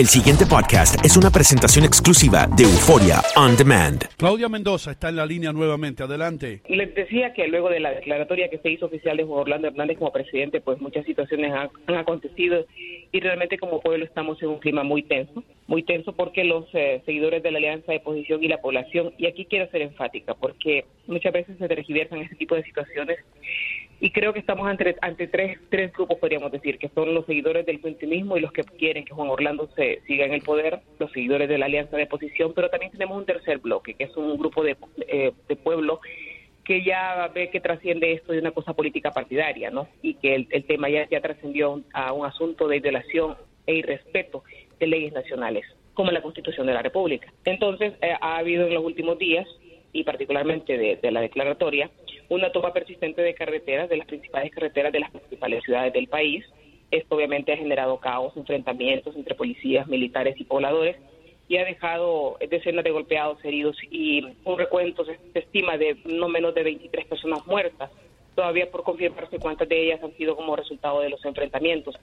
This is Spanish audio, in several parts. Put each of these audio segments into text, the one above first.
El siguiente podcast es una presentación exclusiva de Euforia On Demand. Claudia Mendoza está en la línea nuevamente. Adelante. Les decía que luego de la declaratoria que se hizo oficial de Juan Orlando Hernández como presidente, pues muchas situaciones han, han acontecido y realmente como pueblo estamos en un clima muy tenso, muy tenso porque los eh, seguidores de la Alianza de Oposición y la población, y aquí quiero ser enfática porque muchas veces se tergiversan este tipo de situaciones y creo que estamos ante, ante tres, tres grupos, podríamos decir, que son los seguidores del continuismo y los que quieren que Juan Orlando se siga en el poder, los seguidores de la Alianza de Oposición, pero también tenemos un tercer bloque, que es un grupo de, eh, de pueblo que ya ve que trasciende esto de una cosa política partidaria, ¿no? Y que el, el tema ya, ya trascendió a un asunto de violación e irrespeto de leyes nacionales, como la Constitución de la República. Entonces, eh, ha habido en los últimos días, y particularmente de, de la declaratoria, una toma persistente de carreteras, de las principales carreteras de las principales ciudades del país. Esto obviamente ha generado caos, enfrentamientos entre policías, militares y pobladores y ha dejado decenas de golpeados, heridos y un recuento se, estima de no menos de 23 personas muertas. Todavía por confirmarse cuántas de ellas han sido como resultado de los enfrentamientos.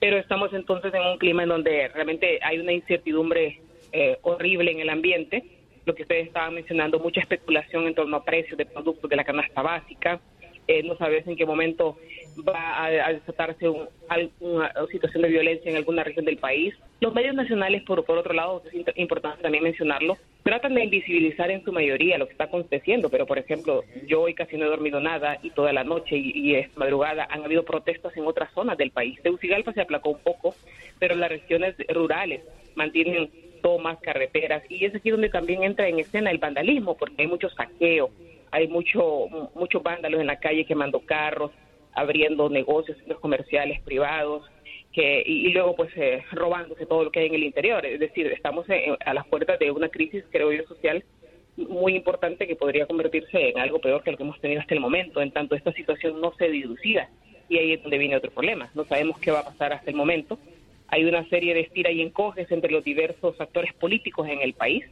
Pero estamos entonces en un clima en donde realmente hay una incertidumbre eh, horrible en el ambiente lo que ustedes estaban mencionando, mucha especulación en torno a precios de productos de la canasta básica. Eh, no sabes en qué momento va a, desatarse un, alguna situación de violencia en alguna región del país. Los medios nacionales, por, otro lado, es importante también mencionarlo, tratan de invisibilizar en su mayoría lo que está aconteciendo, pero por ejemplo, yo hoy casi no he dormido nada y toda la noche y, y esta madrugada han habido protestas en otras zonas del país. Tegucigalpa se aplacó un poco, pero las regiones rurales mantienen tomas, carreteras, y es aquí donde también entra en escena el vandalismo, porque hay mucho saqueo, hay mucho muchos vándalos en la calle quemando carros, abriendo negocios, centros comerciales privados, que y, luego pues eh, robándose todo lo que hay en el interior. Es decir, estamos en- a las puertas de una crisis, creo yo, social muy importante que podría convertirse en algo peor que lo que hemos tenido hasta el momento, en tanto esta situación no se dilucida. Y ahí es donde viene otro problema. No sabemos qué va a pasar hasta el momento. Hay una serie de estira y encoges entre los diversos actores políticos en el país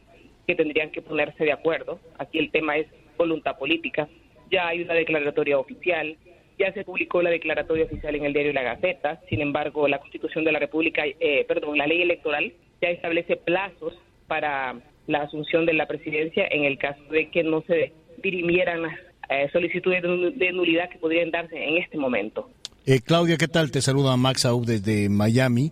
que tendrían que ponerse de acuerdo. Aquí el tema es voluntad política. Ya hay una declaratoria oficial, ya se publicó la declaratoria oficial en el diario La Gaceta. Sin embargo, la Constitución de la República, eh, perdón, la ley electoral ya establece plazos para la asunción de la presidencia en el caso de que no se dirimieran las eh, solicitudes de nul- de nulidad que podrían darse en este momento. Eh, Claudia, ¿qué tal? Te saluda Max Aub desde Miami.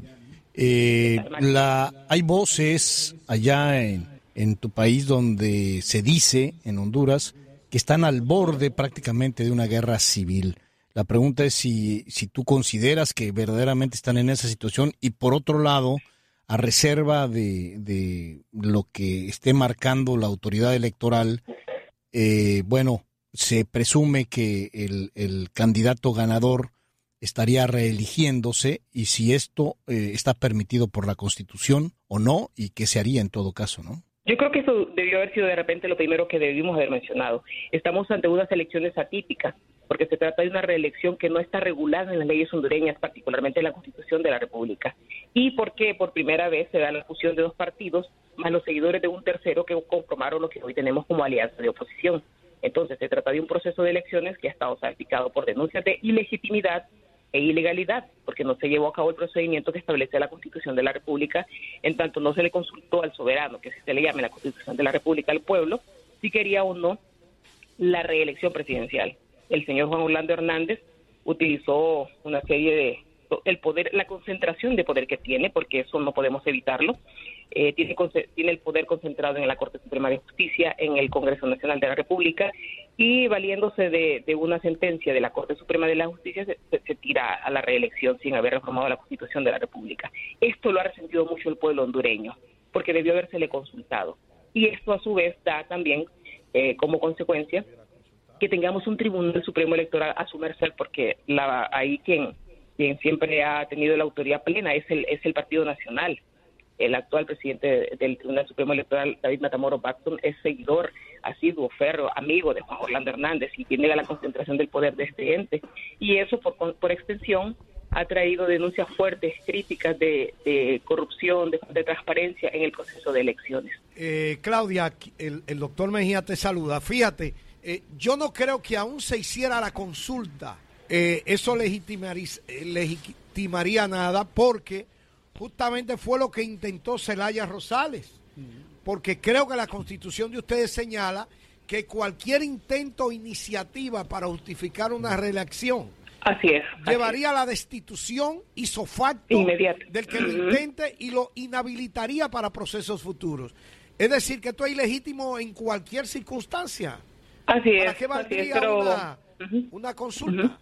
Eh, la, hay voces allá en, en tu país donde se dice, en Honduras, que están al borde prácticamente de una guerra civil. La pregunta es si, si tú consideras que verdaderamente están en esa situación y por otro lado, a reserva de, de lo que esté marcando la autoridad electoral, eh, bueno, se presume que el, el candidato ganador estaría reeligiéndose y si esto eh, está permitido por la Constitución o no y qué se haría en todo caso, ¿no? Yo creo que eso debió haber sido de repente lo primero que debimos haber mencionado. Estamos ante unas elecciones atípicas, porque se trata de una reelección que no está regulada en las leyes hondureñas, particularmente en la Constitución de la República. Y porque por primera vez se da la fusión de dos partidos, más los seguidores de un tercero que conformaron lo que hoy tenemos como alianza de oposición. Entonces, se trata de un proceso de elecciones que ha estado salpicado por denuncias de ilegitimidad e ilegalidad, porque no se llevó a cabo el procedimiento que establece la Constitución de la República, en tanto no se le consultó al soberano, que se le llame la Constitución de la República, al pueblo, si quería o no la reelección presidencial. El señor Juan Orlando Hernández utilizó una serie de el poder, la concentración de poder que tiene, porque eso no podemos evitarlo, eh, tiene, tiene el poder concentrado en la Corte Suprema de Justicia, en el Congreso Nacional de la República, y valiéndose de, una sentencia de la Corte Suprema de la Justicia, se, tira a la reelección sin haber reformado la Constitución de la República. Esto lo ha resentido mucho el pueblo hondureño, porque debió habérsele consultado. Y esto, a su vez, da también eh, como consecuencia que tengamos un Tribunal Supremo Electoral a su merced, porque la, ahí quien quien siempre ha tenido la autoridad plena es el, es el Partido Nacional. El actual presidente del Tribunal Supremo Electoral, David Matamoros Baxton, es seguidor, asiduo, ferro, amigo de Juan Orlando Hernández y que niega la concentración del poder de este ente. Y eso, por, por extensión, ha traído denuncias fuertes, críticas de, corrupción, de, de, transparencia en el proceso de elecciones. Eh, Claudia, el, el, doctor Mejía te saluda. Fíjate, eh, yo no creo que aún se hiciera la consulta eh, eso eh, legitimaría, nada porque justamente fue lo que intentó Celaya Rosales. Porque creo que la constitución de ustedes señala que cualquier intento o iniciativa para justificar una reelección Así es. Llevaría a la destitución isofacto del que lo intente y lo inhabilitaría para procesos futuros. Es decir, que esto es ilegítimo en cualquier circunstancia. Así ¿Para es. qué valdría una, consulta?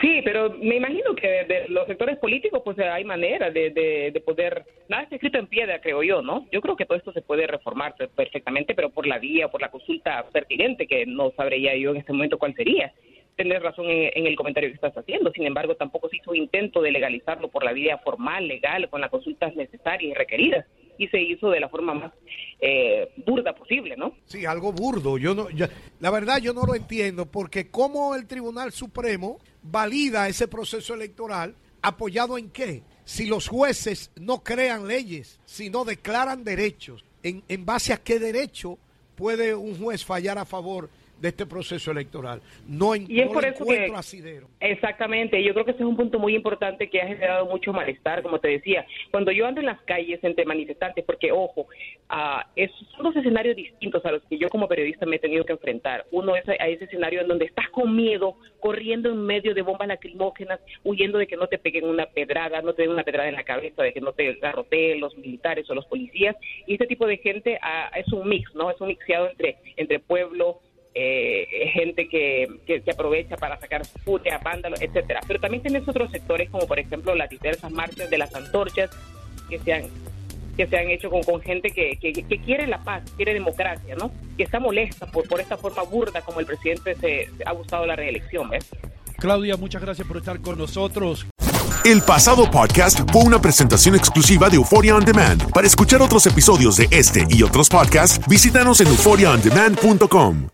Sí, pero me imagino que de los sectores políticos pues hay manera de, de, poder, nada está escrito en piedra, creo yo, ¿no? Yo creo que todo esto se puede reformar perfectamente, pero por la vía, por la consulta pertinente, que no sabría yo en este momento cuál sería. Tener razón en, el comentario que estás haciendo, sin embargo, tampoco se hizo intento de legalizarlo por la vía formal, legal, con las consultas necesarias y requeridas y se hizo de la forma más eh, burda posible, ¿no? Sí, algo burdo. Yo no, la verdad yo no lo entiendo porque cómo el Tribunal Supremo valida ese proceso electoral apoyado en qué? Si los jueces no crean leyes, sino declaran derechos, ¿en, en base a qué derecho puede un juez fallar a favor de este proceso electoral. No, en, y es por eso que, asidero. Exactamente, yo creo que ese es un punto muy importante que ha generado mucho malestar, como te decía. Cuando yo ando en las calles entre manifestantes, porque, ojo, uh, son dos escenarios distintos a los que yo como periodista me he tenido que enfrentar. Uno es a ese escenario en donde estás con miedo, corriendo en medio de bombas lacrimógenas, huyendo de que no te peguen una pedrada, no te den una pedrada en la cabeza, de que no te garroteen los militares o los policías. Y este tipo de gente uh, es un mix, ¿no? Es un mixeado entre, entre pueblo, eh, gente que, que, aprovecha para sacar putea, vándalos, etcétera. Pero también tienes otros sectores, como por ejemplo las diversas marchas de las antorchas que se han, que se han hecho con, con gente que, que, quiere la paz, quiere democracia, ¿no? Que está molesta por, por esta forma burda como el presidente se, ha gustado la reelección, ¿ves? Claudia, muchas gracias por estar con nosotros. El pasado podcast fue una presentación exclusiva de Euphoria On Demand. Para escuchar otros episodios de este y otros podcasts, visítanos en euphoriaondemand.com.